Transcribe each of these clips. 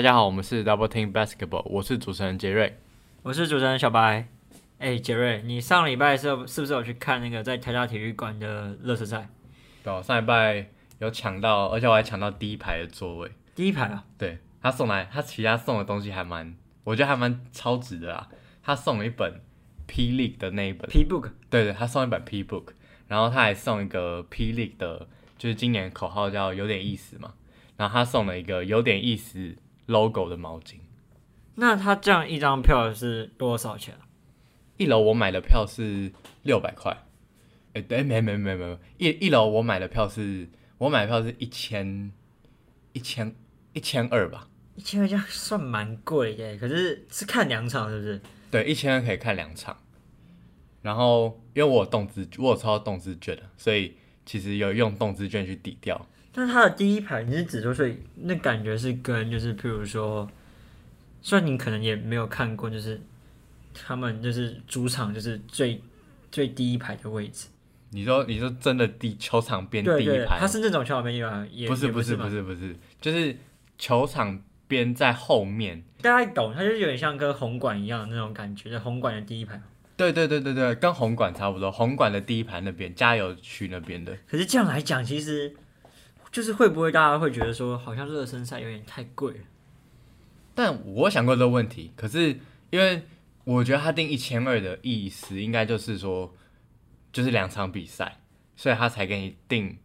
大家好，我们是 Double Team Basketball，我是主持人杰瑞。我是主持人小白。哎、杰瑞，你上礼拜是有是不是有去看那个在台大体育馆的热身赛？对啊，上礼拜有抢到，而且我还抢到第一排的座位。第一排啊，对他送来，他其他送的东西还蛮，我觉得还蛮超值的啊。他送了一本 P League 的那一本，P Book，对对，他送一本 P Book，然后他还送一个 P League 的，就是今年口号叫有点意思嘛。然后他送了一个有点意思 logo 的毛巾。那他这样一张票是多少钱啊？一楼我买的票是六百块，哎、对，没没没没，一一楼我买的票是，我买的票是一千一千一千二吧，一千二这样算蛮贵的，可是是看两场是不是？对，一千二可以看两场。然后因为我有动资，我有抽到动资券的，所以其实有用动资券去抵掉。但是他的第一排你是指说，所以那感觉是跟就是譬如说，虽然你可能也没有看过，就是他们就是主场就是最最第一排的位置，你说你说真的第球场边第对对，一排，他是那种球场边第一排，也不是不是不是不是，就是球场边在后面。大家懂，它就是有点像跟红馆一样的那种感觉，就红馆的第一排。对对对对对，跟红馆差不多，红馆的第一排那边加油区那边的。可是这样来讲，其实就是会不会大家会觉得说，好像热身赛有点太贵？但我想过这个问题，可是因为我觉得他定一千二的意思，应该就是说，就是两场比赛，所以他才给你定，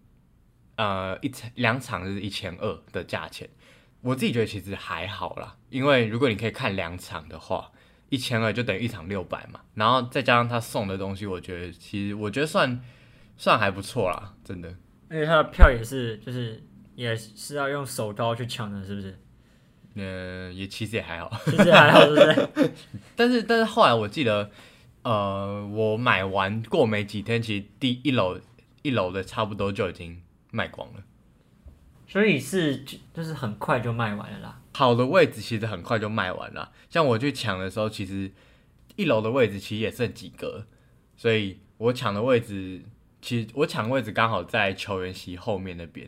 呃，一场两场就是一千二的价钱。我自己觉得其实还好啦，因为如果你可以看两场的话，一千二就等于一场六百嘛，然后再加上他送的东西，我觉得其实我觉得算算还不错啦，真的。而且他的票也是，就是也是要用手刀去抢的，是不是？呃，也其实也还好。其实还好，是不是？但是但是后来我记得，呃，我买完过没几天，其实第一楼一楼的差不多就已经卖光了。所以是就就是很快就卖完了啦。好的位置其实很快就卖完了，像我去抢的时候，其实一楼的位置其实也剩几个，所以我抢的位置，其实我抢位置刚好在球员席后面那边，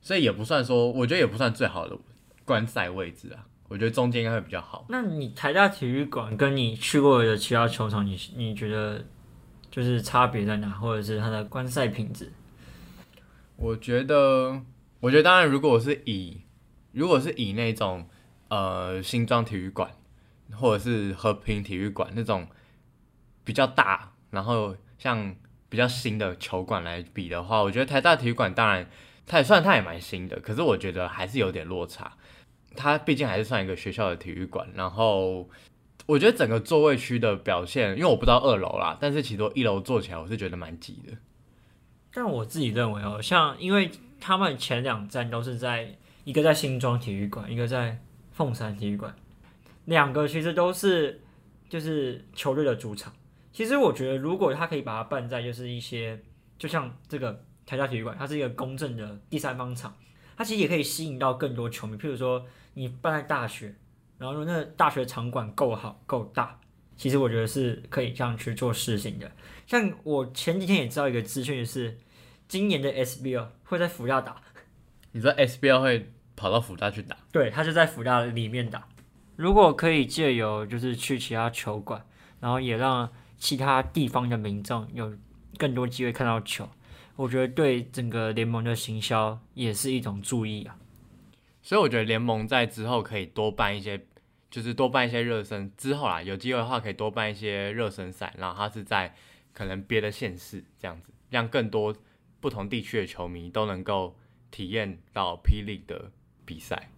所以也不算说，我觉得也不算最好的观赛位置啊，我觉得中间应该会比较好。那你台大体育馆跟你去过的其他球场，你你觉得就是差别在哪，或者是它的观赛品质？我觉得，我觉得当然，如果我是以如果是以那种呃新庄体育馆或者是和平体育馆那种比较大，然后像比较新的球馆来比的话，我觉得台大体育馆当然它也算它也蛮新的，可是我觉得还是有点落差。它毕竟还是算一个学校的体育馆，然后我觉得整个座位区的表现，因为我不知道二楼啦，但是其实一楼坐起来我是觉得蛮挤的。但我自己认为哦，像因为他们前两站都是在一个在新庄体育馆，一个在凤山体育馆，两个其实都是就是球队的主场。其实我觉得，如果他可以把它办在就是一些，就像这个台大体育馆，它是一个公正的第三方场，它其实也可以吸引到更多球迷。譬如说，你办在大学，然后那大学场馆够好够大，其实我觉得是可以这样去做事情的。像我前几天也知道一个资讯，是今年的 SBL 会在福大打，你知道 SBL 会跑到福大去打？对，他就在福大里面打。如果可以借由就是去其他球馆，然后也让其他地方的民众有更多机会看到球，我觉得对整个联盟的行销也是一种注意啊。所以我觉得联盟在之后可以多办一些，就是多办一些热身。之后啦，有机会的话可以多办一些热身赛，然后它是在可能别的县市这样子，让更多不同地区的球迷都能够体验到霹雳的比赛。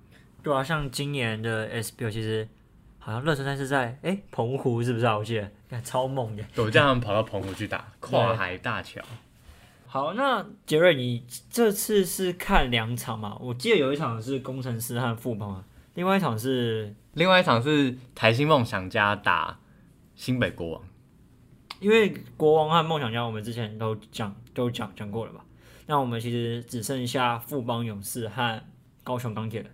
对啊，像今年的 SBL 其实好像热身赛是在哎澎湖是不是啊？我记得，看 超猛的。我叫他们跑到澎湖去打 跨海大桥。好，那杰瑞，你这次是看两场嘛？我记得有一场是工程师和富邦啊，另外一场是另外一场是台新梦想家打新北国王。因为国王和梦想家，我们之前都讲都讲讲过了吧？那我们其实只剩下富邦勇士和高雄钢铁人。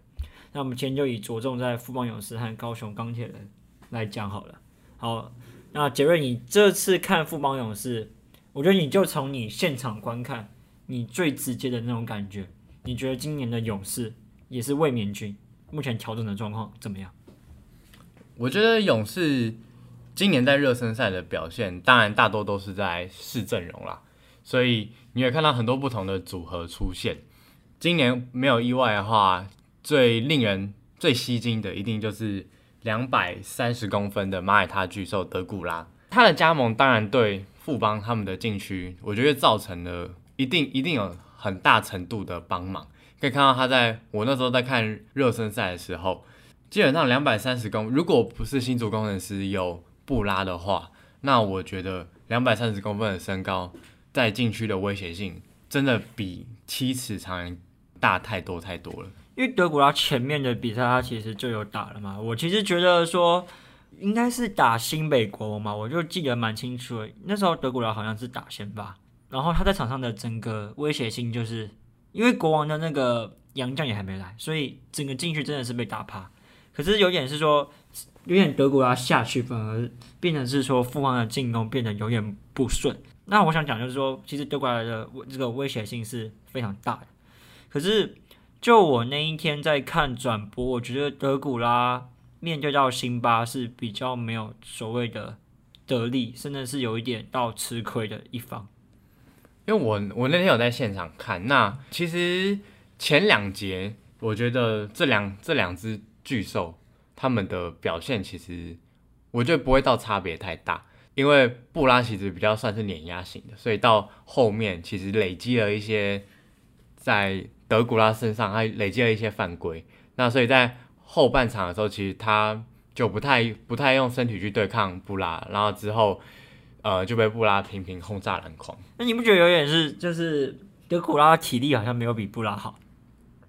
那我们今天就以着重在富邦勇士和高雄钢铁人来讲好了。好，那杰瑞，你这次看富邦勇士，我觉得你就从你现场观看，你最直接的那种感觉，你觉得今年的勇士也是卫冕军？目前调整的状况怎么样？我觉得勇士今年在热身赛的表现，当然大多都是在试阵容啦，所以你也看到很多不同的组合出现。今年没有意外的话，最令人最吸睛的一定就是两百三十公分的马耳他巨兽德古拉，他的加盟当然对富邦他们的禁区，我觉得造成了一定一定有很大程度的帮忙。可以看到他在我那时候在看热身赛的时候。基本上两百三十公，如果不是新竹工程师有布拉的话，那我觉得两百三十公分的身高在禁区的威胁性真的比七尺长人大太多太多了。因为德古拉前面的比赛他其实就有打了嘛，我其实觉得说应该是打新北国王嘛，我就记得蛮清楚的。那时候德古拉好像是打先发，然后他在场上的整个威胁性就是因为国王的那个杨将也还没来，所以整个进去真的是被打趴。可是有点是说，有点德古拉下去，反而变成是说富邦的进攻变得有点不顺。那我想讲就是说，其实德古拉的这个威胁性是非常大的。可是就我那一天在看转播，我觉得德古拉面对到辛巴是比较没有所谓的得力，甚至是有一点到吃亏的一方。因为我我那天有在现场看，那其实前两节我觉得这两这两只。巨兽他们的表现其实我觉得不会到差别太大，因为布拉其实比较算是碾压型的，所以到后面其实累积了一些在德古拉身上，还累积了一些犯规。那所以在后半场的时候，其实他就不太不太用身体去对抗布拉，然后之后呃就被布拉频频轰炸篮筐。那你不觉得有点是就是德古拉的体力好像没有比布拉好？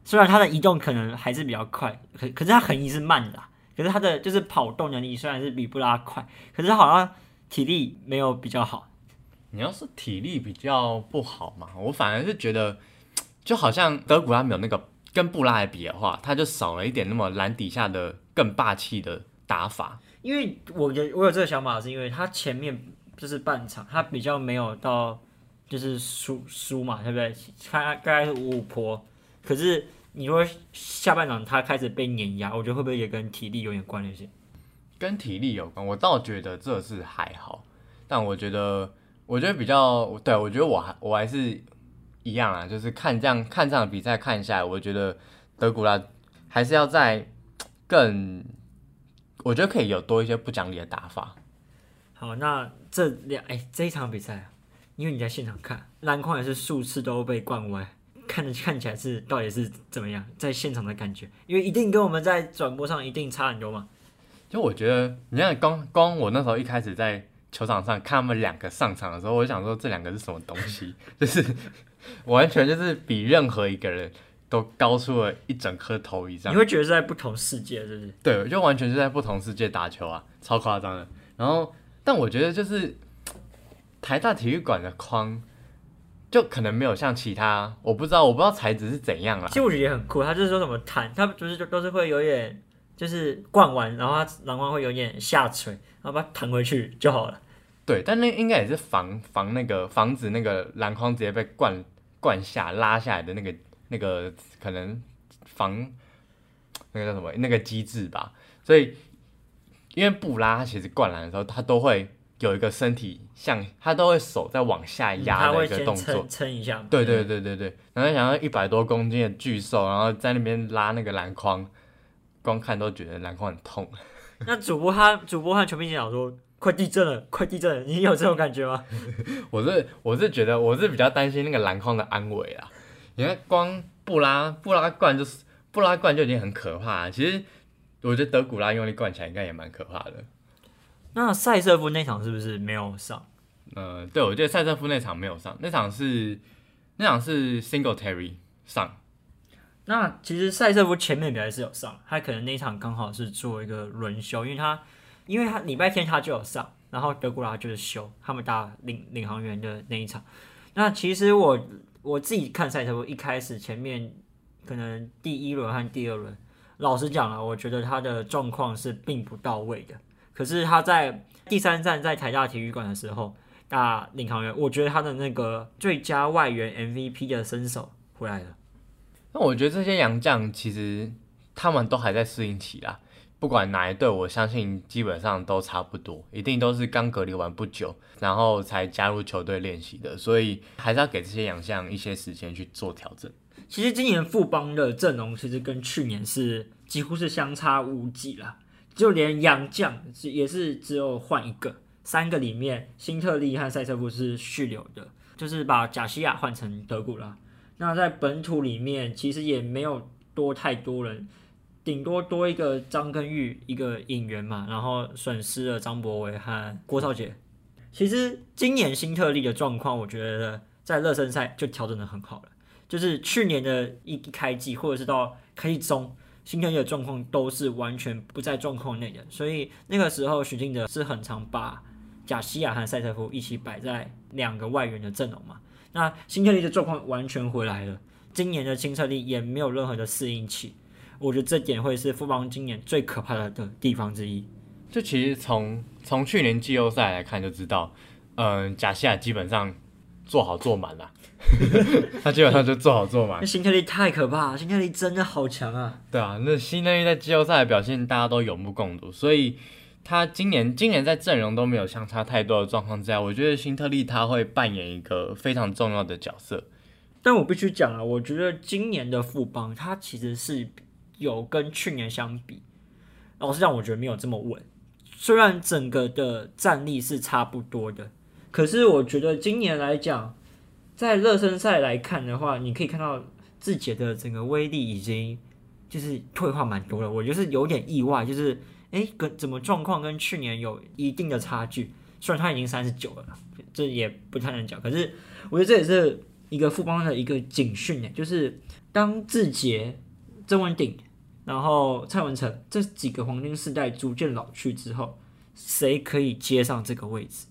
虽然他的移动可能还是比较快，可可是他横移是慢的，可是他的就是跑动能力虽然是比布拉快，可是好像体力没有比较好。你要是体力比较不好嘛，我反而是觉得，就好像德古拉没有那个跟布拉来比的话，他就少了一点那么篮底下的更霸气的打法。因为我觉我有这个想法，是因为他前面就是半场他比较没有到就是输输嘛，对不对？他大概是五五坡。可是你说下半场他开始被碾压，我觉得会不会也跟体力有点关联性？跟体力有关，我倒觉得这是还好。但我觉得，我觉得比较对我觉得我还我还是一样啊，就是看这样看这样的比赛看下来，我觉得德古拉还是要在更，我觉得可以有多一些不讲理的打法。好，那这两哎这一场比赛啊，因为你在现场看，篮筐也是数次都被灌歪。看着看起来是到底是怎么样，在现场的感觉，因为一定跟我们在转播上一定差很多嘛。就我觉得，你看光光我那时候一开始在球场上看他们两个上场的时候，我就想说这两个是什么东西，就是完全就是比任何一个人都高出了一整颗头以上。你会觉得是在不同世界，是不是？对，就完全是在不同世界打球啊，超夸张的。然后，但我觉得就是台大体育馆的框。就可能没有像其他，我不知道，我不知道材质是怎样啦。其实我觉得也很酷，他就是说什么弹，他就是就都是会有点，就是灌完，然后它篮筐会有点下垂，然后把它弹回去就好了。对，但那应该也是防防那个防止那个篮筐直接被灌灌下拉下来的那个那个可能防那个叫什么那个机制吧。所以因为布拉他其实灌篮的时候，他都会。有一个身体像他都会手在往下压的一个动作，撑一下。对对对对对，然后想要一百多公斤的巨兽，然后在那边拉那个篮筐，光看都觉得篮筐很痛。那主播他主播和球迷讲说，快地震了，快地震了，你有这种感觉吗？我是我是觉得我是比较担心那个篮筐的安危啊。你看光布拉布拉灌就是布拉灌就已经很可怕，其实我觉得德古拉用力灌起来应该也蛮可怕的。那塞瑟夫那场是不是没有上？呃，对，我觉得塞瑟夫那场没有上，那场是那场是 Single Terry 上。那其实塞瑟夫前面表还是有上，他可能那场刚好是做一个轮休，因为他因为他礼拜天他就有上，然后德古拉就是休，他们打领领航员的那一场。那其实我我自己看塞瑟夫一开始前面可能第一轮和第二轮，老实讲了，我觉得他的状况是并不到位的。可是他在第三站在台大体育馆的时候打领航员，我觉得他的那个最佳外援 MVP 的身手回来了。那我觉得这些洋将其实他们都还在适应期啦。不管哪一队，我相信基本上都差不多，一定都是刚隔离完不久，然后才加入球队练习的，所以还是要给这些洋将一些时间去做调整。其实今年富邦的阵容其实跟去年是几乎是相差无几了，就连洋将是也是只有换一个，三个里面辛特利和塞瑟夫是续留的，就是把贾西亚换成德古拉。那在本土里面其实也没有多太多人。顶多多一个张根玉一个引援嘛，然后损失了张博伟和郭少杰。其实今年新特利的状况，我觉得在热身赛就调整的很好了。就是去年的一一开季，或者是到开季中，新特利的状况都是完全不在状况内的。所以那个时候许晋哲是很常把贾西亚和塞特夫一起摆在两个外援的阵容嘛。那新特利的状况完全回来了，今年的新特利也没有任何的适应期。我觉得这点会是富邦今年最可怕的的地方之一。就其实从从去年季后赛来看就知道，嗯，贾西亚基本上做好做满了，他基本上就做好做满。那辛特利太可怕，辛特利真的好强啊！对啊，那辛特利在季后赛的表现大家都有目共睹，所以他今年今年在阵容都没有相差太多的状况之下，我觉得辛特利他会扮演一个非常重要的角色。但我必须讲啊，我觉得今年的富邦他其实是。有跟去年相比，老实讲，我觉得没有这么稳。虽然整个的战力是差不多的，可是我觉得今年来讲，在热身赛来看的话，你可以看到自己的整个威力已经就是退化蛮多了。我就是有点意外，就是哎，跟怎么状况跟去年有一定的差距。虽然他已经三十九了，这也不太能讲。可是我觉得这也是一个富邦的一个警讯呢，就是当志杰、郑文鼎。然后蔡文成这几个黄金世代逐渐老去之后，谁可以接上这个位置？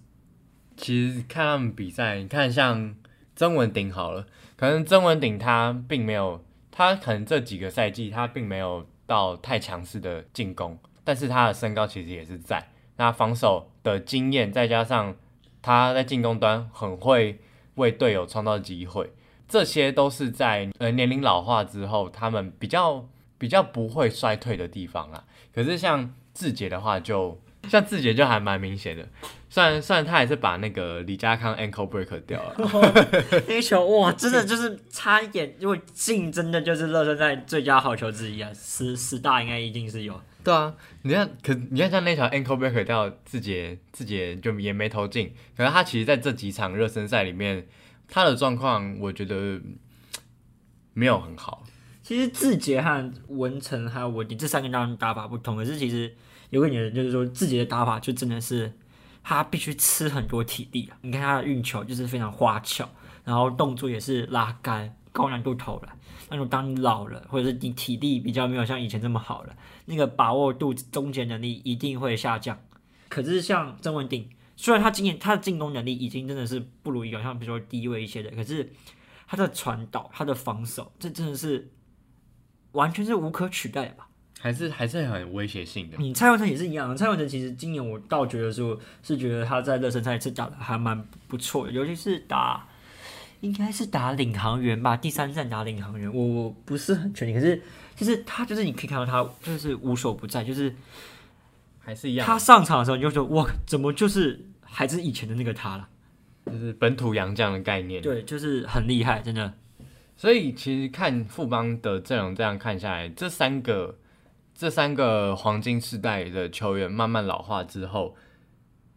其实看他们比赛，你看像曾文鼎好了，可能曾文鼎他并没有，他可能这几个赛季他并没有到太强势的进攻，但是他的身高其实也是在，那防守的经验再加上他在进攻端很会为队友创造机会，这些都是在呃年龄老化之后，他们比较。比较不会衰退的地方啦，可是像志杰的话，就像志杰就还蛮明显的，虽然虽然他还是把那个李佳康 ankle break 掉了，那球哇，真的 就是差一点，因为进真的就是热身赛最佳好球之一啊，十十大应该一定是有。对啊，你看，可你看像那条 ankle break 掉，志杰志杰就也没投进，可是他其实在这几场热身赛里面，他的状况我觉得没有很好。其实字节和文成还有文迪这三个当然打法不同，可是其实有个点就是说字节的打法就真的是他必须吃很多体力啊！你看他的运球就是非常花俏，然后动作也是拉杆、高难度投篮。那种当你老了，或者是你体力比较没有像以前这么好了，那个把握度、终结能力一定会下降。可是像曾文鼎，虽然他今年他的进攻能力已经真的是不如以往，像比如说低位一些的，可是他的传导、他的防守，这真的是。完全是无可取代吧？还是还是很威胁性的。你蔡文成也是一样，蔡文成其实今年我倒觉得说，是觉得他在热身赛是打的还蛮不错的，尤其是打应该是打领航员吧，第三站打领航员，我我不是很确定，可是就是他就是你可以看到他就是无所不在，就是还是一样。他上场的时候你就说哇，怎么就是还是以前的那个他了？就是本土洋将的概念。对，就是很厉害，真的。所以其实看富邦的阵容，这样看下来，这三个这三个黄金世代的球员慢慢老化之后，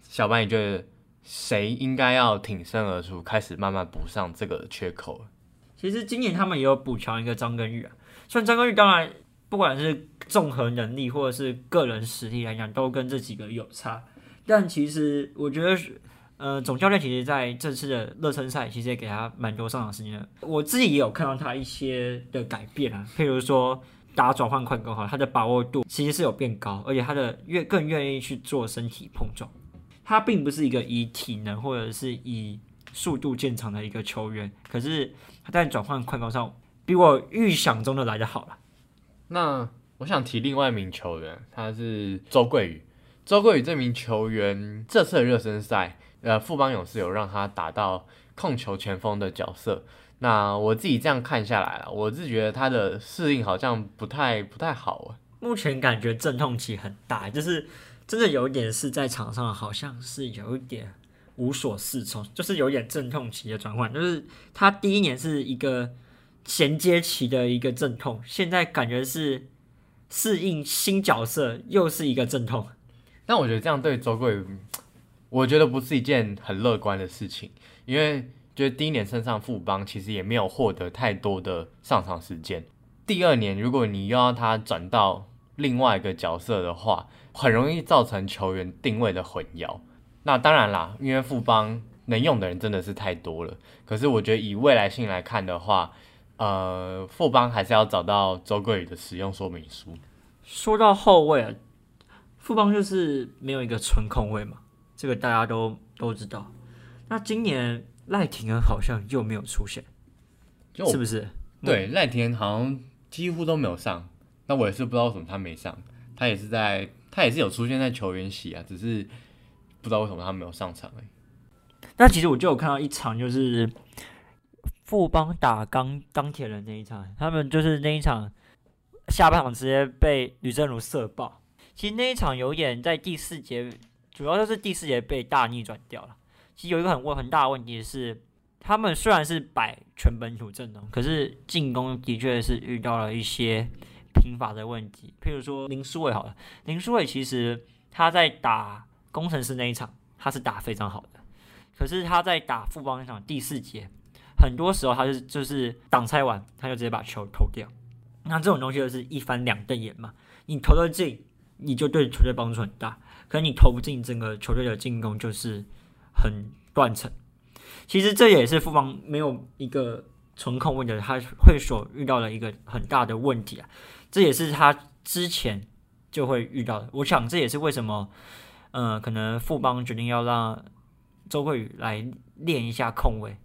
小班你觉得谁应该要挺身而出，开始慢慢补上这个缺口？其实今年他们也有补强一个张根玉啊，虽然张根玉当然不管是综合能力或者是个人实力来讲，都跟这几个有差，但其实我觉得。呃，总教练其实在这次的热身赛，其实也给他蛮多上场时间。我自己也有看到他一些的改变啊，譬如说打转换快攻哈，他的把握度其实是有变高，而且他的越更愿意去做身体碰撞。他并不是一个以体能或者是以速度见长的一个球员，可是他在转换快攻上比我预想中的来的好了。那我想提另外一名球员，他是周桂宇。周桂宇这名球员这次的热身赛。呃，富邦勇士有让他打到控球前锋的角色，那我自己这样看下来了，我是觉得他的适应好像不太不太好啊。目前感觉阵痛期很大，就是真的有一点是在场上好像是有一点无所适从，就是有点阵痛期的转换。就是他第一年是一个衔接期的一个阵痛，现在感觉是适应新角色，又是一个阵痛。但我觉得这样对周桂宇，我觉得不是一件很乐观的事情，因为觉得第一年升上副帮，其实也没有获得太多的上场时间。第二年如果你又要他转到另外一个角色的话，很容易造成球员定位的混淆。那当然啦，因为富邦能用的人真的是太多了。可是我觉得以未来性来看的话，呃，富邦还是要找到周桂宇的使用说明书。说到后卫啊，富邦就是没有一个纯控卫嘛，这个大家都都知道。那今年赖廷恩好像又没有出现，是不是？对，赖廷恩好像几乎都没有上。那我也是不知道为什么他没上，他也是在，他也是有出现在球员席啊，只是不知道为什么他没有上场哎。那其实我就有看到一场，就是富邦打钢钢铁人那一场，他们就是那一场下半场直接被吕正如射爆。其实那一场有点在第四节，主要就是第四节被大逆转掉了。其实有一个很问很大的问题是，他们虽然是摆全本土阵容，可是进攻的确是遇到了一些。拼法的问题，譬如说林书伟好了，林书伟其实他在打工程师那一场，他是打非常好的，可是他在打富邦那场第四节，很多时候他是就是挡拆完，他就直接把球投掉。那这种东西就是一翻两瞪眼嘛，你投得进，你就对球队帮助很大；，可你投不进，整个球队的进攻就是很断层。其实这也是富邦没有一个纯控问的，他会所遇到的一个很大的问题啊。这也是他之前就会遇到的。我想这也是为什么，呃，可能富邦决定要让周桂宇来练一下控位。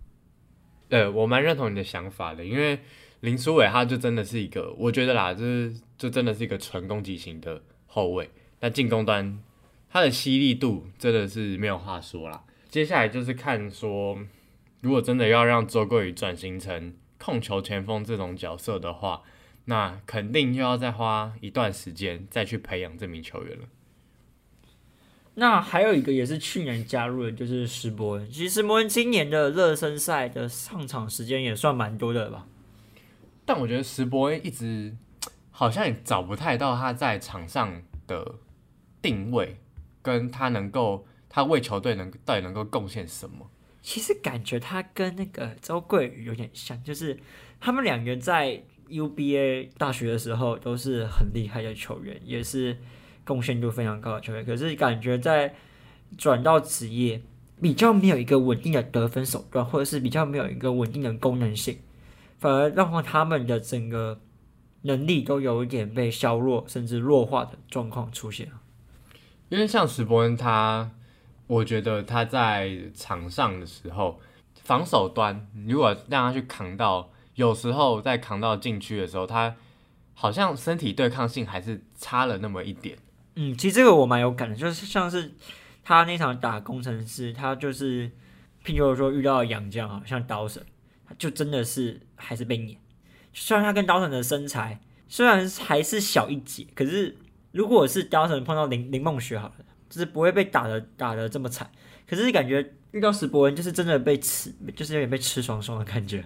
呃我蛮认同你的想法的，因为林书伟他就真的是一个，我觉得啦，就是就真的是一个纯攻击型的后卫。那进攻端他的犀利度真的是没有话说啦。接下来就是看说，如果真的要让周桂宇转型成控球前锋这种角色的话。那肯定又要再花一段时间再去培养这名球员了。那还有一个也是去年加入的，就是石伯恩。其实石伯恩今年的热身赛的上场时间也算蛮多的吧。但我觉得石伯恩一直好像也找不太到他在场上的定位，跟他能够他为球队能到底能够贡献什么。其实感觉他跟那个周桂宇有点像，就是他们两个在。UBA 大学的时候都是很厉害的球员，也是贡献度非常高的球员。可是感觉在转到职业，比较没有一个稳定的得分手段，或者是比较没有一个稳定的功能性，反而让他们的整个能力都有一点被削弱，甚至弱化的状况出现了因为像石伯恩，他我觉得他在场上的时候，防守端如果让他去扛到。有时候在扛到禁区的时候，他好像身体对抗性还是差了那么一点。嗯，其实这个我蛮有感的，就是像是他那场打工程师，他就是譬如说遇到杨将啊，像刀神，他就真的是还是被碾。虽然他跟刀神的身材虽然还是小一截，可是如果是刀神碰到林林梦雪好了，就是不会被打的打的这么惨。可是感觉遇到史伯恩，就是真的被吃，就是有点被吃双双的感觉。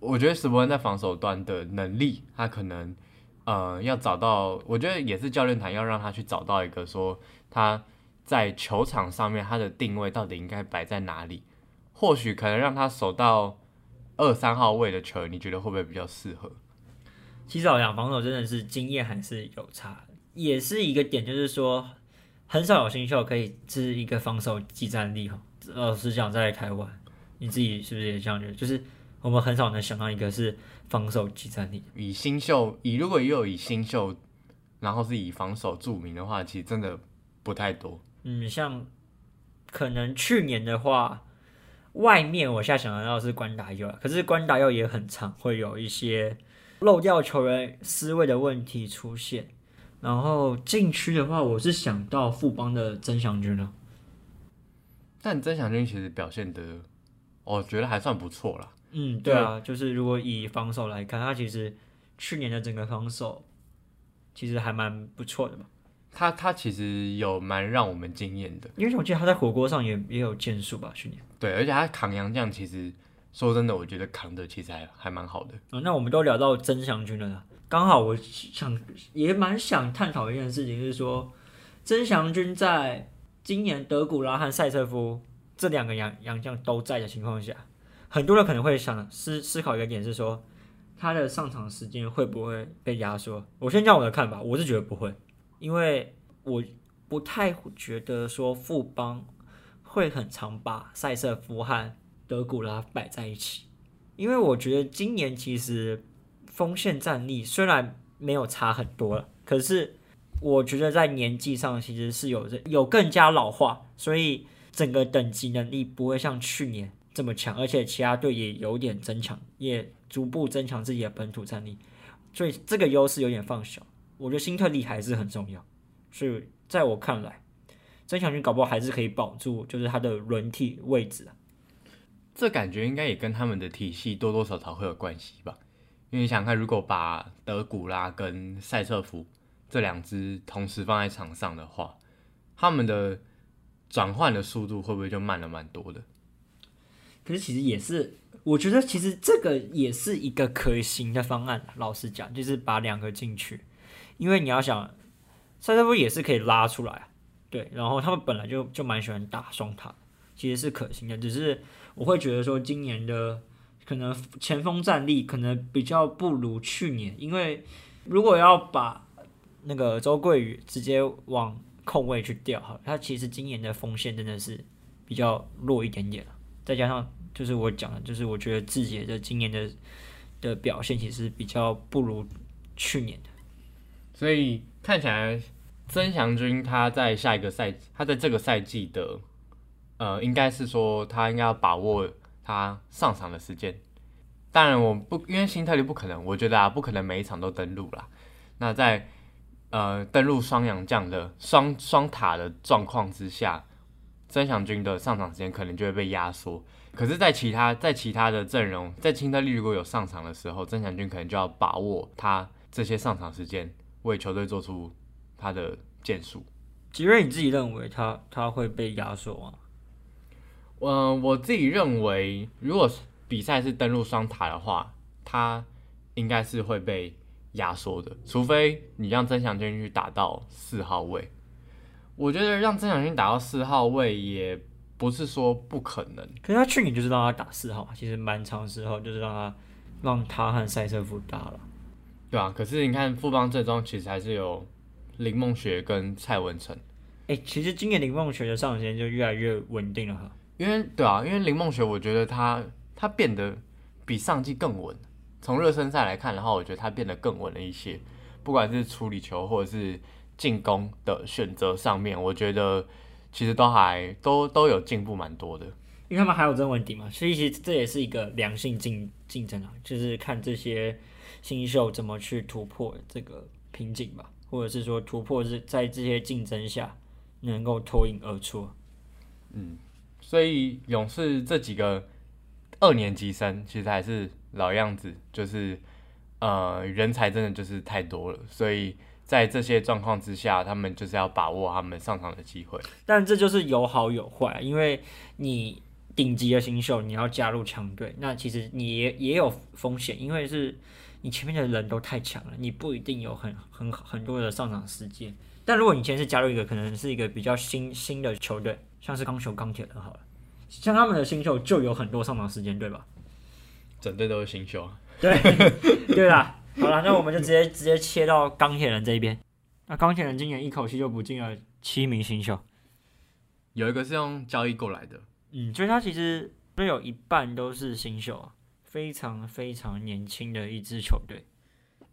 我觉得史伯恩在防守端的能力，他可能呃要找到，我觉得也是教练团要让他去找到一个说他在球场上面他的定位到底应该摆在哪里，或许可能让他守到二三号位的球，你觉得会不会比较适合？其实好像防守真的是经验还是有差，也是一个点，就是说很少有新秀可以是一个防守技战力哈。老实讲，在台湾，你自己是不是也这样觉得？就是。我们很少能想到一个是防守集战力。以新秀，以如果也有以新秀，然后是以防守著名的话，其实真的不太多。嗯，像可能去年的话，外面我现在想得到是关达佑，可是关达佑也很长，会有一些漏掉球员思维的问题出现。然后禁区的话，我是想到富邦的曾祥军了。但曾祥军其实表现的，我觉得还算不错啦。嗯，对啊，就是如果以防守来看，他其实去年的整个防守其实还蛮不错的嘛。他他其实有蛮让我们惊艳的，因为我记得他在火锅上也也有建树吧，去年。对，而且他扛洋将，其实说真的，我觉得扛的其实还还蛮好的。嗯，那我们都聊到曾祥军了，刚好我想也蛮想探讨一件事情，是说曾祥军在今年德古拉和塞瑟夫这两个洋洋将都在的情况下，很多人可能会想思思考一个点是说，他的上场时间会不会被压缩？我先讲我的看法，我是觉得不会。因为我不太觉得说富邦会很常把塞瑟夫和德古拉摆在一起，因为我觉得今年其实锋线战力虽然没有差很多了，可是我觉得在年纪上其实是有有更加老化，所以整个等级能力不会像去年这么强，而且其他队也有点增强，也逐步增强自己的本土战力，所以这个优势有点放小。我觉得新特利还是很重要，所以在我看来，增强军搞不好还是可以保住，就是他的轮替位置啊。这感觉应该也跟他们的体系多多少少会有关系吧？因为你想看，如果把德古拉跟塞瑟夫这两支同时放在场上的话，他们的转换的速度会不会就慢了蛮多的？可是其实也是，我觉得其实这个也是一个可行的方案。老实讲，就是把两个进去。因为你要想，塞特夫也是可以拉出来，对，然后他们本来就就蛮喜欢打双塔，其实是可行的。只是我会觉得说，今年的可能前锋战力可能比较不如去年，因为如果要把那个周桂宇直接往控位去调，哈，他其实今年的锋线真的是比较弱一点点。再加上就是我讲的，就是我觉得志杰的今年的的表现其实比较不如去年的。所以看起来，曾祥军他在下一个赛，他在这个赛季的，呃，应该是说他应该要把握他上场的时间。当然，我不因为新特利不可能，我觉得啊，不可能每一场都登陆啦。那在呃登陆双阳将的双双塔的状况之下，曾祥军的上场时间可能就会被压缩。可是，在其他在其他的阵容，在新特利如果有上场的时候，曾祥军可能就要把握他这些上场时间。为球队做出他的建树。杰瑞，你自己认为他他会被压缩吗？嗯，我自己认为，如果比赛是登陆双塔的话，他应该是会被压缩的，除非你让曾祥军去打到四号位。我觉得让曾祥军打到四号位也不是说不可能。可是他去年就是让他打四号，其实蛮长时候就是让他让他和塞车夫打了。对啊，可是你看富邦阵中其实还是有林梦雪跟蔡文成。哎，其实今年林梦雪的上限就越来越稳定了哈。因为对啊，因为林梦雪，我觉得她她变得比上季更稳。从热身赛来看的话，我觉得她变得更稳了一些。不管是处理球或者是进攻的选择上面，我觉得其实都还都都有进步蛮多的。因为他们还有曾文鼎嘛，所以其实这也是一个良性竞竞争啊，就是看这些。新秀怎么去突破这个瓶颈吧，或者是说突破是在这些竞争下能够脱颖而出。嗯，所以勇士这几个二年级生其实还是老样子，就是呃人才真的就是太多了，所以在这些状况之下，他们就是要把握他们上场的机会。但这就是有好有坏，因为你顶级的新秀你要加入强队，那其实你也也有风险，因为是。你前面的人都太强了，你不一定有很很很多的上场时间。但如果你今天是加入一个可能是一个比较新新的球队，像是钢球钢铁人好了，像他们的新秀就有很多上场时间，对吧？整队都是新秀。对 对啦，好了，那我们就直接直接切到钢铁人这一边。那钢铁人今年一口气就补进了七名新秀，有一个是用交易过来的。嗯，所以他其实都有一半都是新秀啊。非常非常年轻的一支球队，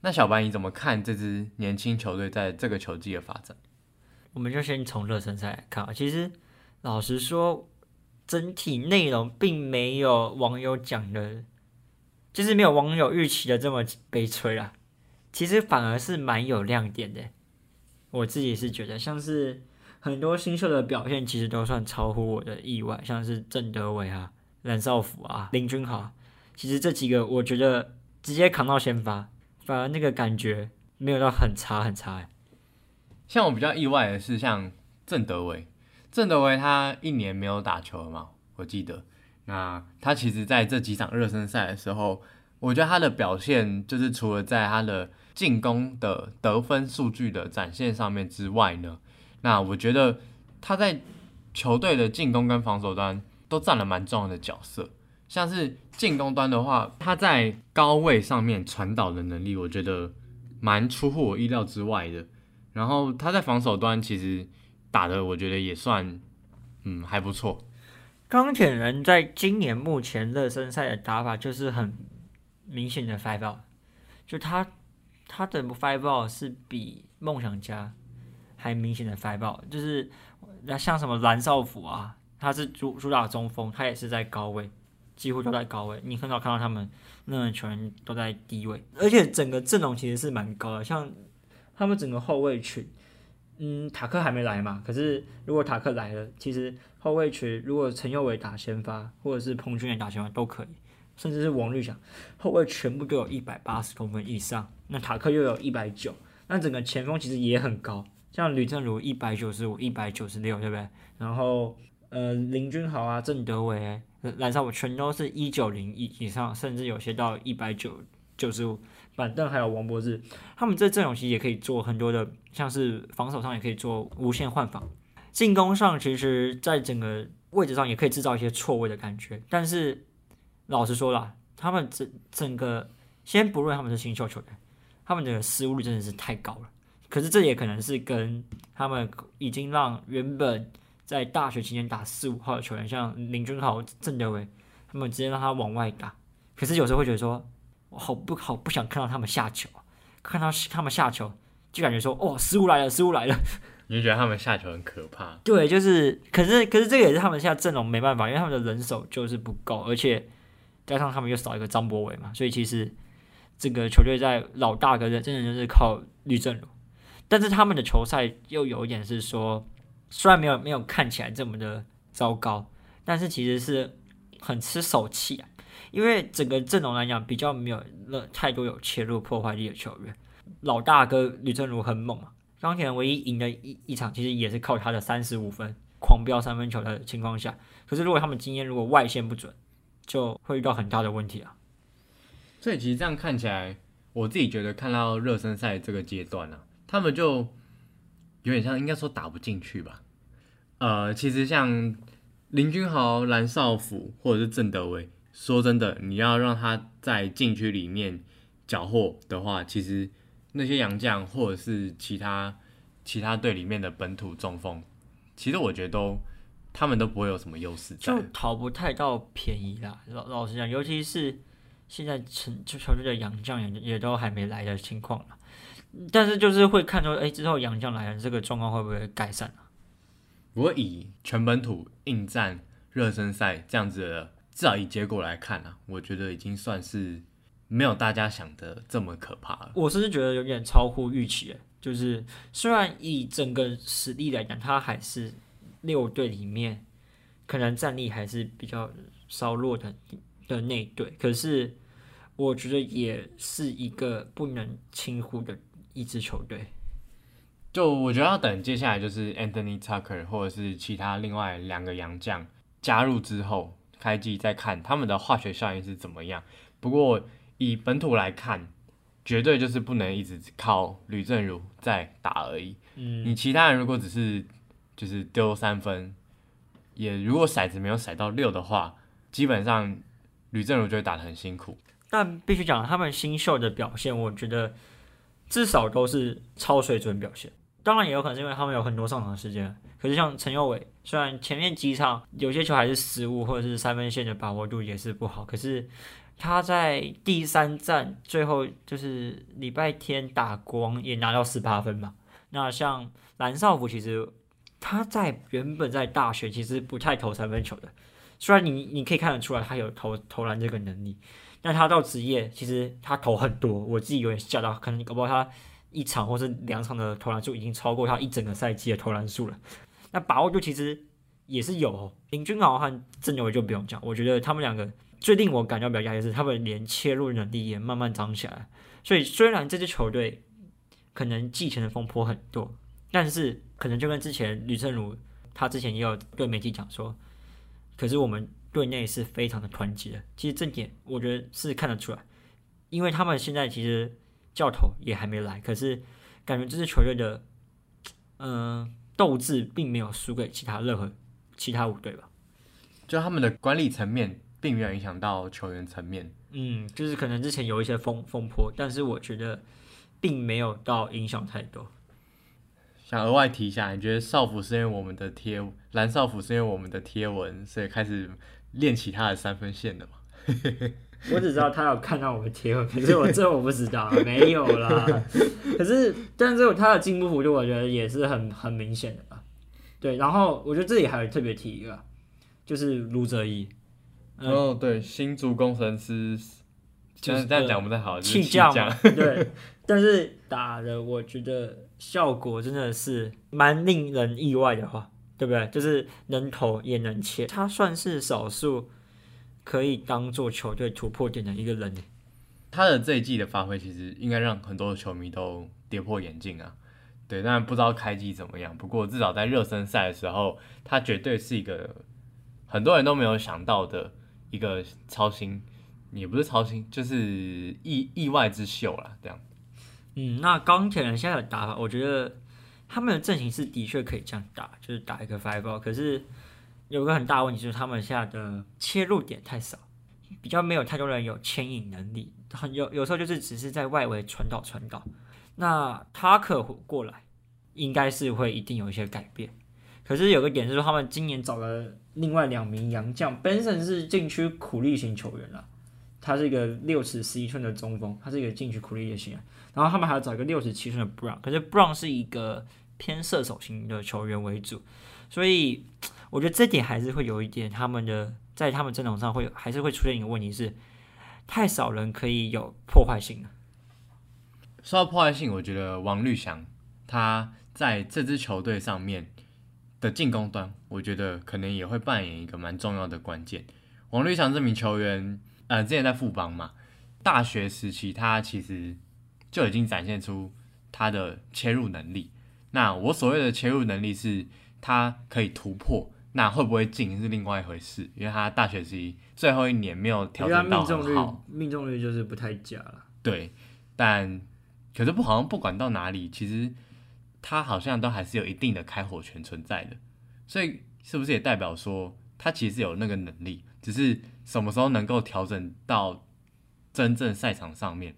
那小白你怎么看这支年轻球队在这个球季的发展？我们就先从热身赛来看啊。其实老实说，整体内容并没有网友讲的，就是没有网友预期的这么悲催啦。其实反而是蛮有亮点的。我自己是觉得，像是很多新秀的表现，其实都算超乎我的意外，像是郑德伟啊、蓝少辅啊、林君豪。其实这几个我觉得直接扛到先发，反而那个感觉没有到很差很差。像我比较意外的是，像郑德伟，郑德伟他一年没有打球了嘛，我记得。那他其实在这几场热身赛的时候，我觉得他的表现就是除了在他的进攻的得分数据的展现上面之外呢，那我觉得他在球队的进攻跟防守端都占了蛮重要的角色。像是进攻端的话，他在高位上面传导的能力，我觉得蛮出乎我意料之外的。然后他在防守端其实打的，我觉得也算嗯还不错。钢铁人在今年目前热身赛的打法就是很明显的 five out，就他他的 five out 是比梦想家还明显的 five out，就是那像什么蓝少辅啊，他是主主打中锋，他也是在高位，几乎都在高位，你很少看到他们那个球员都在低位，而且整个阵容其实是蛮高的，像他们整个后卫群。嗯，塔克还没来嘛？可是如果塔克来了，其实后卫群如果陈佑伟打先发，或者是彭俊彦打先发都可以，甚至是王绿翔，后卫全部都有一百八十公分以上。那塔克又有一百九，那整个前锋其实也很高，像吕正如一百九十五、一百九十六，对不对？然后呃，林君豪啊、郑德伟、蓝少武全都是一九零以以上，甚至有些到一百九九十五。板凳还有王博志，他们这阵容其实也可以做很多的，像是防守上也可以做无限换防，进攻上其实在整个位置上也可以制造一些错位的感觉。但是老实说了，他们整整个先不论他们是新秀球员，他们的失误率真的是太高了。可是这也可能是跟他们已经让原本在大学期间打四五号的球员，像林俊豪、郑德伟，他们直接让他往外打。可是有时候会觉得说。我好不好不想看到他们下球，看到他们下球就感觉说哦失误来了失误来了，你就觉得他们下球很可怕。对，就是可是可是这个也是他们现在阵容没办法，因为他们的人手就是不够，而且加上他们又少一个张博伟嘛，所以其实这个球队在老大哥的真的就是靠绿阵容，但是他们的球赛又有一点是说，虽然没有没有看起来这么的糟糕，但是其实是很吃手气啊。因为整个阵容来讲，比较没有那太多有切入破坏力的球员。老大哥吕正如很猛啊，钢铁人唯一赢的一一场，其实也是靠他的三十五分狂飙三分球的情况下。可是如果他们今天如果外线不准，就会遇到很大的问题啊。所以其实这样看起来，我自己觉得看到热身赛这个阶段呢，他们就有点像应该说打不进去吧。呃，其实像林君豪、蓝少辅或者是郑德威。说真的，你要让他在禁区里面缴获的话，其实那些洋将或者是其他其他队里面的本土中锋，其实我觉得都他们都不会有什么优势，就讨不太到便宜啦。老老实讲，尤其是现在成就球队的洋将也也都还没来的情况了。但是就是会看出，哎，之后洋将来了，这个状况会不会改善啊？不过以全本土应战热身赛这样子的。至少以结果来看啊，我觉得已经算是没有大家想的这么可怕了。我甚至觉得有点超乎预期，就是虽然以整个实力来讲，他还是六队里面可能战力还是比较稍弱的的那队，可是我觉得也是一个不能轻忽的一支球队。就我觉得要等接下来就是 Anthony Tucker 或者是其他另外两个洋将加入之后。开机再看他们的化学效应是怎么样。不过以本土来看，绝对就是不能一直靠吕正如在打而已。嗯，你其他人如果只是就是丢三分，也如果骰子没有骰到六的话，基本上吕正如就会打得很辛苦。但必须讲，他们新秀的表现，我觉得至少都是超水准表现。当然也有可能是因为他们有很多上场时间。可是像陈佑伟，虽然前面几场有些球还是失误，或者是三分线的把握度也是不好，可是他在第三站最后就是礼拜天打光也拿到十八分嘛。那像蓝少福，其实他在原本在大学其实不太投三分球的，虽然你你可以看得出来他有投投篮这个能力，但他到职业其实他投很多，我自己有点吓到，可能搞不好他一场或是两场的投篮数已经超过他一整个赛季的投篮数了。那把握度其实也是有，林君豪和郑友伟就不用讲，我觉得他们两个最令我感到比较压抑的是，他们连切入的能力也慢慢长起来。所以虽然这支球队可能继承的风波很多，但是可能就跟之前吕正如他之前也有对媒体讲说，可是我们队内是非常的团结的。其实这点我觉得是看得出来，因为他们现在其实教头也还没来，可是感觉这支球队的嗯、斗志并没有输给其他任何其他五队吧。就他们的管理层面并没有影响到球员层面。嗯，就是可能之前有一些风风波，但是我觉得并没有到影响太多。想额外提一下，你觉得少辅是因为我们的贴蓝少辅是因为我们的贴文，所以开始练起他的三分线的吗？我只知道他有看到我的贴文，可是我这我不知道，没有啦。可是，但是他的进步幅度，我觉得也是很很明显的吧。对，然后我觉得这里还有特别提一个，就是卢哲义，嗯哦，对，新竹工程师，就是这样讲不太好，就是气将将嘛，对。但是打的，我觉得效果真的是蛮令人意外的话，对不对？就是能投也能切，他算是少数可以当做球队突破点的一个人。他的这一季的发挥，其实应该让很多球迷都跌破眼镜啊。对，但不知道开季怎么样，不过至少在热身赛的时候，他绝对是一个很多人都没有想到的一个超新，也不是超新，就是意意外之秀啦。这样，嗯，那钢铁人现在的打法，我觉得他们的阵型是的确可以这样打，就是打一个 five ball。可是有个很大问题，就是他们现在的切入点太少，比较没有太多人有牵引能力，很有有时候就是只是在外围传导传导。那他可过来，应该是会一定有一些改变。可是有个点是说，他们今年找了另外两名洋将，Benson 是禁区苦力型球员了，他是一个六尺十一寸的中锋，他是一个禁区苦力型。然后他们还要找一个六十七寸的 Brown，可是 Brown 是一个偏射手型的球员为主，所以我觉得这点还是会有一点他们的在他们阵容上会有还是会出现一个问题是，太少人可以有破坏性了。说到破坏性，我觉得王绿翔他在这支球队上面的进攻端，我觉得可能也会扮演一个蛮重要的关键。王绿翔这名球员，呃，之前在富邦嘛，大学时期他其实就已经展现出他的切入能力。那我所谓的切入能力是，他可以突破，那会不会进是另外一回事，因为他大学时期最后一年没有调整到命中率很好。命中率就是不太佳了。对，但可是不好像不管到哪里，其实他好像都还是有一定的开火权存在的，所以是不是也代表说他其实有那个能力，只是什么时候能够调整到真正赛场上面，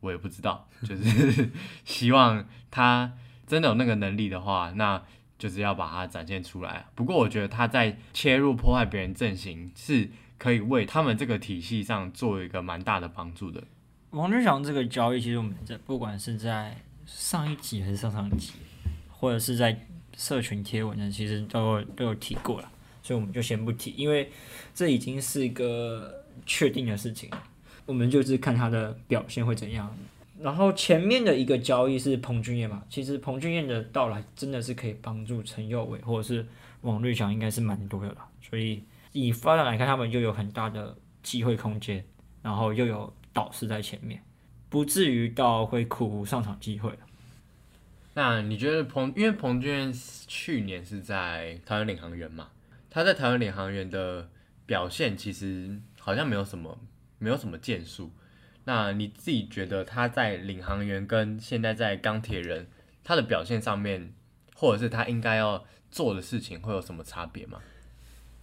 我也不知道。就是 希望他真的有那个能力的话，那就是要把它展现出来。不过我觉得他在切入破坏别人阵型是可以为他们这个体系上做一个蛮大的帮助的。王志祥这个交易，其实我们在不管是在上一集还是上上一集，或者是在社群贴文呢，其实都有都有提过了，所以我们就先不提，因为这已经是一个确定的事情了，我们就是看他的表现会怎样。然后前面的一个交易是彭俊彦嘛，其实彭俊彦的到来真的是可以帮助陈佑伟或者是王瑞祥，应该是蛮多的啦。所以以发展来看，他们又有很大的机会空间，然后又有导师在前面，不至于到会苦无上场机会。那你觉得彭，因为彭俊彦去年是在台湾领航员嘛，他在台湾领航员的表现其实好像没有什么没有什么建树。那你自己觉得他在领航员跟现在在钢铁人他的表现上面，或者是他应该要做的事情会有什么差别吗？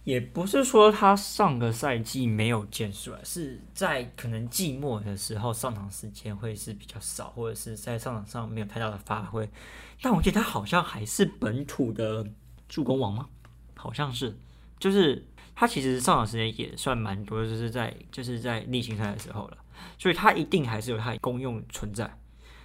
也不是说他上个赛季没有建树啊，是在可能季末的时候上场时间会是比较少，或者是在上场上没有太大的发挥。但我记得他好像还是本土的助攻王吗？好像是，就是他其实上场时间也算蛮多，就是在就是在例行赛的时候了，所以他一定还是有他的功用存在。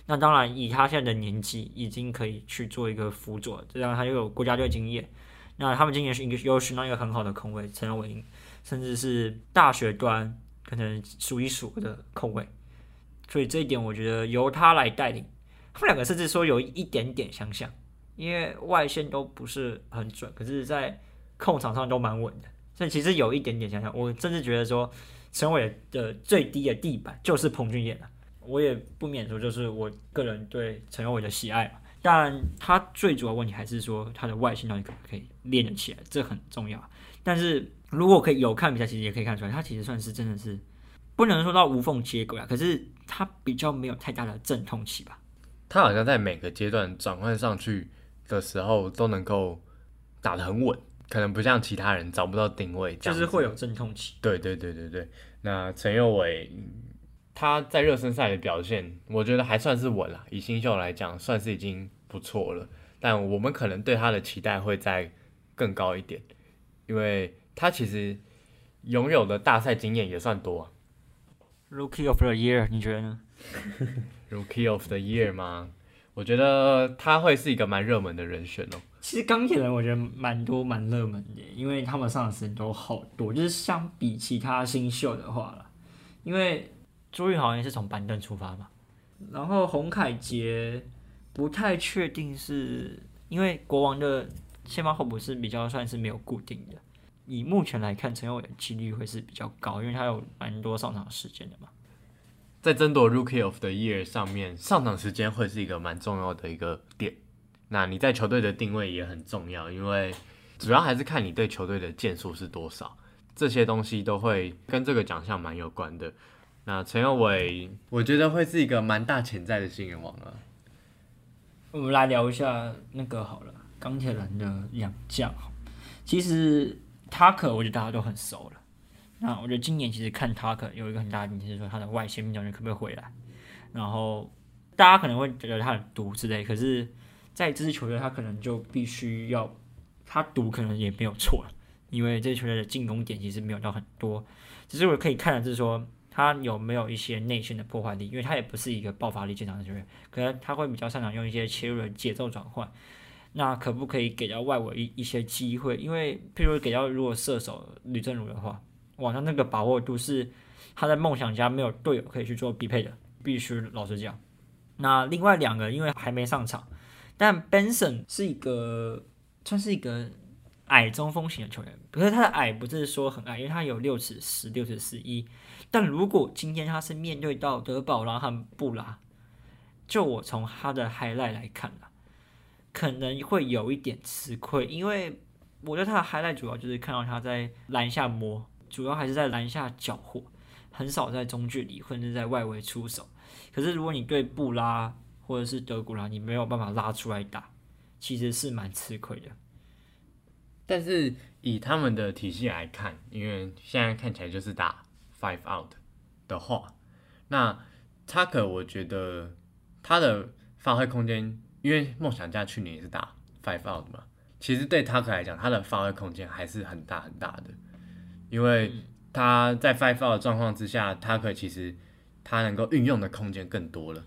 那当然，以他现在的年纪，已经可以去做一个辅佐，这样他又有国家队经验。那他们今年是一个有寻到一个很好的空位，陈荣伟，甚至是大学端可能数一数的空位，所以这一点我觉得由他来带领，他们两个甚至说有一点点相像，因为外线都不是很准，可是在控场上都蛮稳的，所以其实有一点点相像，我甚至觉得说陈伟的最低的地板就是彭俊彦了。我也不免说，就是我个人对陈伟的喜爱嘛。但他最主要问题还是说他的外线到底可不可以练得起来，这很重要。但是如果可以有看比赛，其实也可以看出来，他其实算是真的是不能说到无缝接轨啊，可是他比较没有太大的阵痛期吧。他好像在每个阶段转换上去的时候都能够打得很稳，可能不像其他人找不到定位，就是会有阵痛期。对对对对对，那陈佑伟。他在热身赛的表现，我觉得还算是稳了。以新秀来讲，算是已经不错了。但我们可能对他的期待会再更高一点，因为他其实拥有的大赛经验也算多。Rookie of the Year，你觉得呢？Rookie of the Year 吗？我觉得他会是一个蛮热门的人选哦。其实钢铁人我觉得蛮多蛮热门的，因为他们上的时间都好多，就是相比其他新秀的话了，因为。朱玉豪也是从板凳出发嘛，然后洪凯杰不太确定，是因为国王的先发后补是比较算是没有固定的。以目前来看，陈友伟的几率会是比较高，因为他有蛮多上场时间的嘛。在争夺 Rookie of the Year 上面，上场时间会是一个蛮重要的一个点。那你在球队的定位也很重要，因为主要还是看你对球队的建树是多少，这些东西都会跟这个奖项蛮有关的。那陈友伟，我觉得会是一个蛮大潜在的新人王啊。我们来聊一下那个好了，钢铁人的两将。其实塔克，我觉得大家都很熟了。那我觉得今年其实看塔克有一个很大的问题是说他的外线命中率可不可以回来。然后大家可能会觉得他很毒之类，可是在这支球队他可能就必须要他赌可能也没有错，因为这支球队的进攻点其实没有到很多，只是我可以看的是说。他有没有一些内线的破坏力？因为他也不是一个爆发力坚强的球员，可能他会比较擅长用一些切入的节奏转换。那可不可以给到外围一一些机会？因为譬如给到如果射手吕正儒的话，哇，他那个把握度是他在梦想家没有队友可以去做匹配的，必须老实讲。那另外两个因为还没上场，但 Benson 是一个算是一个矮中锋型的球员，可是他的矮不是说很矮，因为他有六尺十六尺十一。但如果今天他是面对到德保拉和布拉，就我从他的 highlight 来看啊，可能会有一点吃亏，因为我觉得他的 highlight 主要就是看到他在篮下摸，主要还是在篮下缴获，很少在中距离或者是在外围出手。可是如果你对布拉或者是德古拉，你没有办法拉出来打，其实是蛮吃亏的。但是以他们的体系来看，因为现在看起来就是打。Five out 的话，那 Tucker 我觉得他的发挥空间，因为梦想家去年也是打 Five out 嘛，其实对 Tucker 来讲，他的发挥空间还是很大很大的，因为他在 Five out 的状况之下，Tucker 其实他能够运用的空间更多了。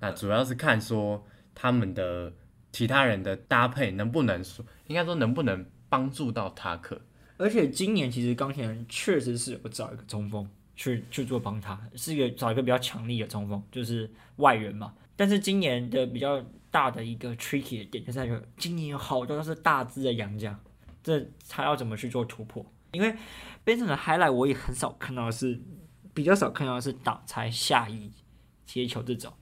那主要是看说他们的其他人的搭配能不能说，应该说能不能帮助到塔克。而且今年其实钢铁人确实是有找一个中锋去去做帮他，是一个找一个比较强力的中锋，就是外援嘛。但是今年的比较大的一个 tricky 的点就在于，今年有好多都是大只的洋将，这他要怎么去做突破？因为 Benson 的 highlight 我也很少看到是比较少看到是挡拆下移接球这种，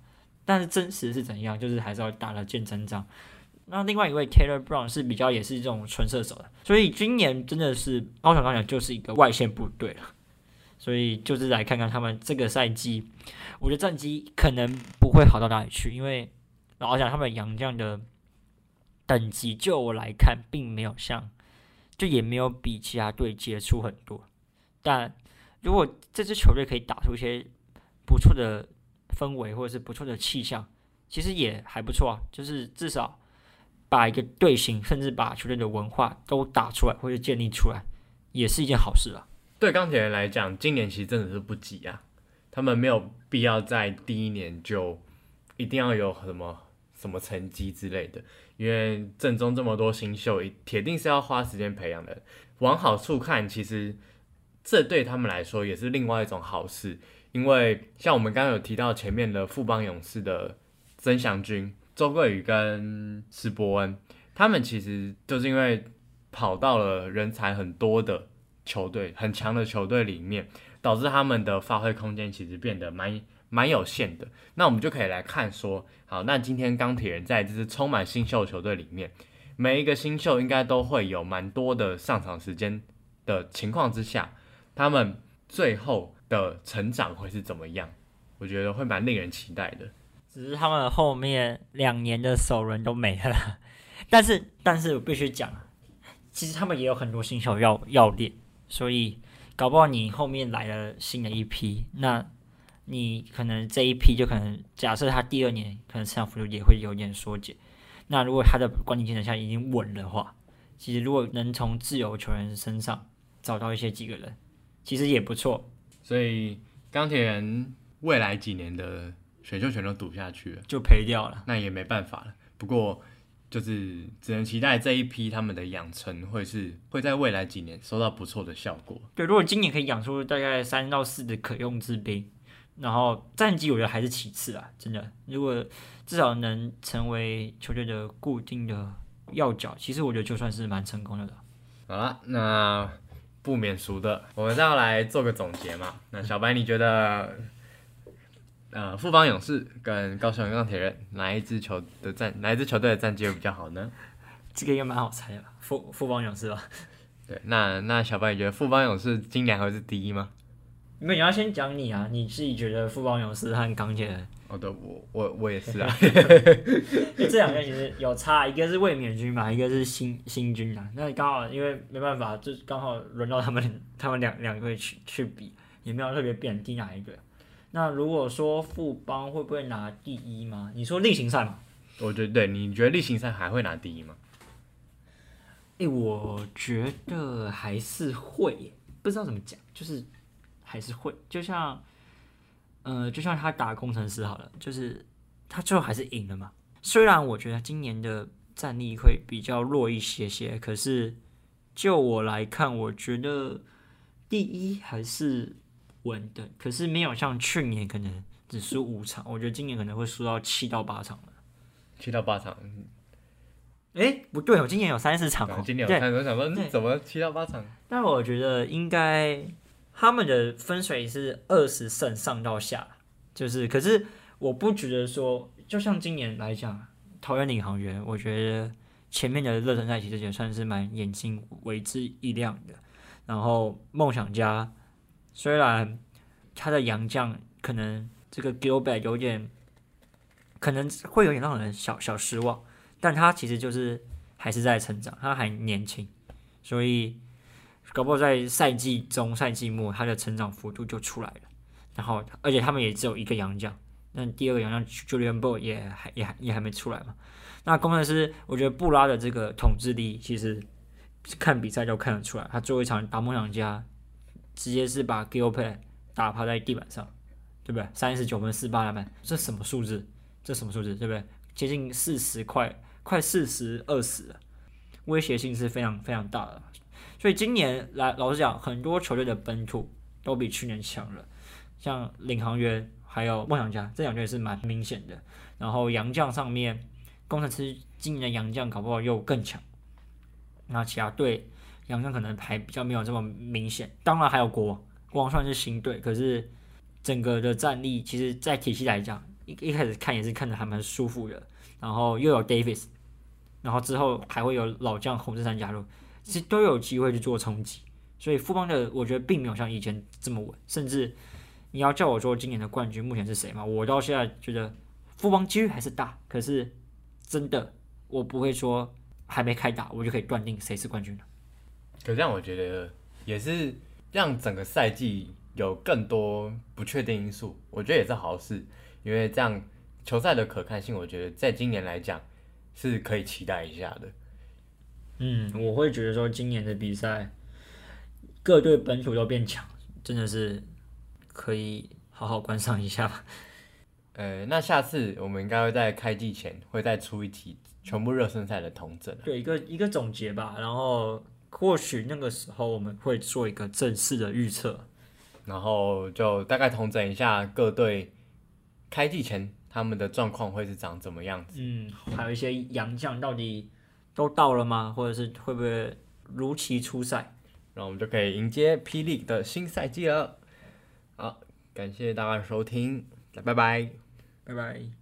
但是真实是怎样，就是还是要打了见真章。那另外一位 Taylor Brown 是比较也是这种纯射手的，所以今年真的是高雄高雄就是一个外线部队了，所以就是来看看他们这个赛季，我觉得战绩可能不会好到哪里去，因为老想他们杨将的等级，就我来看，并没有像，就也没有比其他队接触很多，但如果这支球队可以打出一些不错的氛围或者是不错的气象，其实也还不错啊，就是至少。把一个队形，甚至把球队的文化都打出来或者建立出来，也是一件好事啊。对钢铁人来讲，今年其实真的是不急啊。他们没有必要在第一年就一定要有什么什么成绩之类的，因为正中这么多新秀，铁定是要花时间培养的。往好处看，其实这对他们来说也是另外一种好事，因为像我们刚刚有提到前面的富邦勇士的曾祥军。周桂宇跟施伯恩，他们其实就是因为跑到了人才很多的球队很强的球队里面，导致他们的发挥空间其实变得蛮蛮有限的。那我们就可以来看说，好，那今天钢铁人在这支充满新秀球队里面，每一个新秀应该都会有蛮多的上场时间的情况之下，他们最后的成长会是怎么样？我觉得会蛮令人期待的。只是他们后面两年的首轮都没了，但是但是我必须讲，其实他们也有很多新秀要要练，所以搞不好你后面来了新的一批，那你可能这一批就可能假设他第二年可能成长幅度也会有点缩减，那如果他的关键技能下已经稳的话，其实如果能从自由球员身上找到一些几个人，其实也不错，所以钢铁人未来几年的。选秀权都赌下去了，就赔掉了，那也没办法了。不过就是只能期待这一批他们的养成会是会在未来几年收到不错的效果。对，如果今年可以养出大概三到四的可用之兵，然后战绩我觉得还是其次啊，真的。如果至少能成为球队的固定的要角，其实我觉得就算是蛮成功的了。好了，那不免俗的，我们再要来做个总结嘛。那小白，你觉得？呃，富邦勇士跟高雄钢铁人哪一支球的战哪一支球队的战绩会比较好呢？这个应该蛮好猜的吧，富富邦勇士吧？对，那那小白你觉得富邦勇士今年会是第一吗？因为你要先讲你啊，你自己觉得富邦勇士和钢铁人？哦，对，我我我也是啊。这两个其实有差，一个是卫冕军嘛，一个是新新军啊。那刚好因为没办法，就刚好轮到他们他们两两个去去比，也没有特别贬低哪一个。那如果说富邦会不会拿第一吗？你说例行赛嘛？我觉得对，你觉得例行赛还会拿第一吗？诶，我觉得还是会，不知道怎么讲，就是还是会，就像，呃，就像他打工程师好了，就是他最后还是赢了嘛。虽然我觉得今年的战力会比较弱一些些，可是就我来看，我觉得第一还是。稳的，可是没有像去年可能只输五场，我觉得今年可能会输到七到八场了。七到八场？哎，不对，我今年有三四场。今年有三，四场，那怎么七到八场？但我觉得应该他们的分水是二十胜上到下，就是可是我不觉得说，就像今年来讲，桃园领航员，我觉得前面的热身赛其实也算是蛮眼睛为之一亮的，然后梦想家。虽然他的洋将可能这个 Gilbert 有点可能会有点让人小小失望，但他其实就是还是在成长，他还年轻，所以搞不好在赛季中、赛季末他的成长幅度就出来了。然后，而且他们也只有一个洋将，那第二个洋将 Julian b o 也还也还也还没出来嘛。那工程师，我觉得布拉的这个统治力其实看比赛就看得出来，他最后一场打梦想家。直接是把 g i l p a y 打趴在地板上，对不对？三十九分四八篮板，这什么数字？这什么数字？对不对？接近四十快快四十二十了，威胁性是非常非常大的。所以今年来老实讲，很多球队的本土都比去年强了，像领航员还有梦想家这两队是蛮明显的。然后洋将上面，工程师今年的洋将搞不好又更强，那其他队。杨将可能还比较没有这么明显，当然还有国王，国王算是新队，可是整个的战力其实，在体系来讲，一一开始看也是看着还蛮舒服的。然后又有 Davis，然后之后还会有老将洪志山加入，其实都有机会去做冲击。所以富邦的我觉得并没有像以前这么稳，甚至你要叫我说今年的冠军目前是谁嘛？我到现在觉得富邦几率还是大，可是真的我不会说还没开打我就可以断定谁是冠军了。可这样我觉得也是让整个赛季有更多不确定因素，我觉得也是好事，因为这样球赛的可看性，我觉得在今年来讲是可以期待一下的。嗯，我会觉得说今年的比赛各队本土都变强，真的是可以好好观赏一下。呃，那下次我们应该会在开季前会再出一题全部热身赛的同整，对一个一个总结吧，然后。或许那个时候我们会做一个正式的预测，然后就大概同整一下各队开季前他们的状况会是长怎么样子。嗯，还有一些洋将到底都到了吗？或者是会不会如期出赛？然后我们就可以迎接霹雳的新赛季了。好，感谢大家的收听，拜拜。拜拜。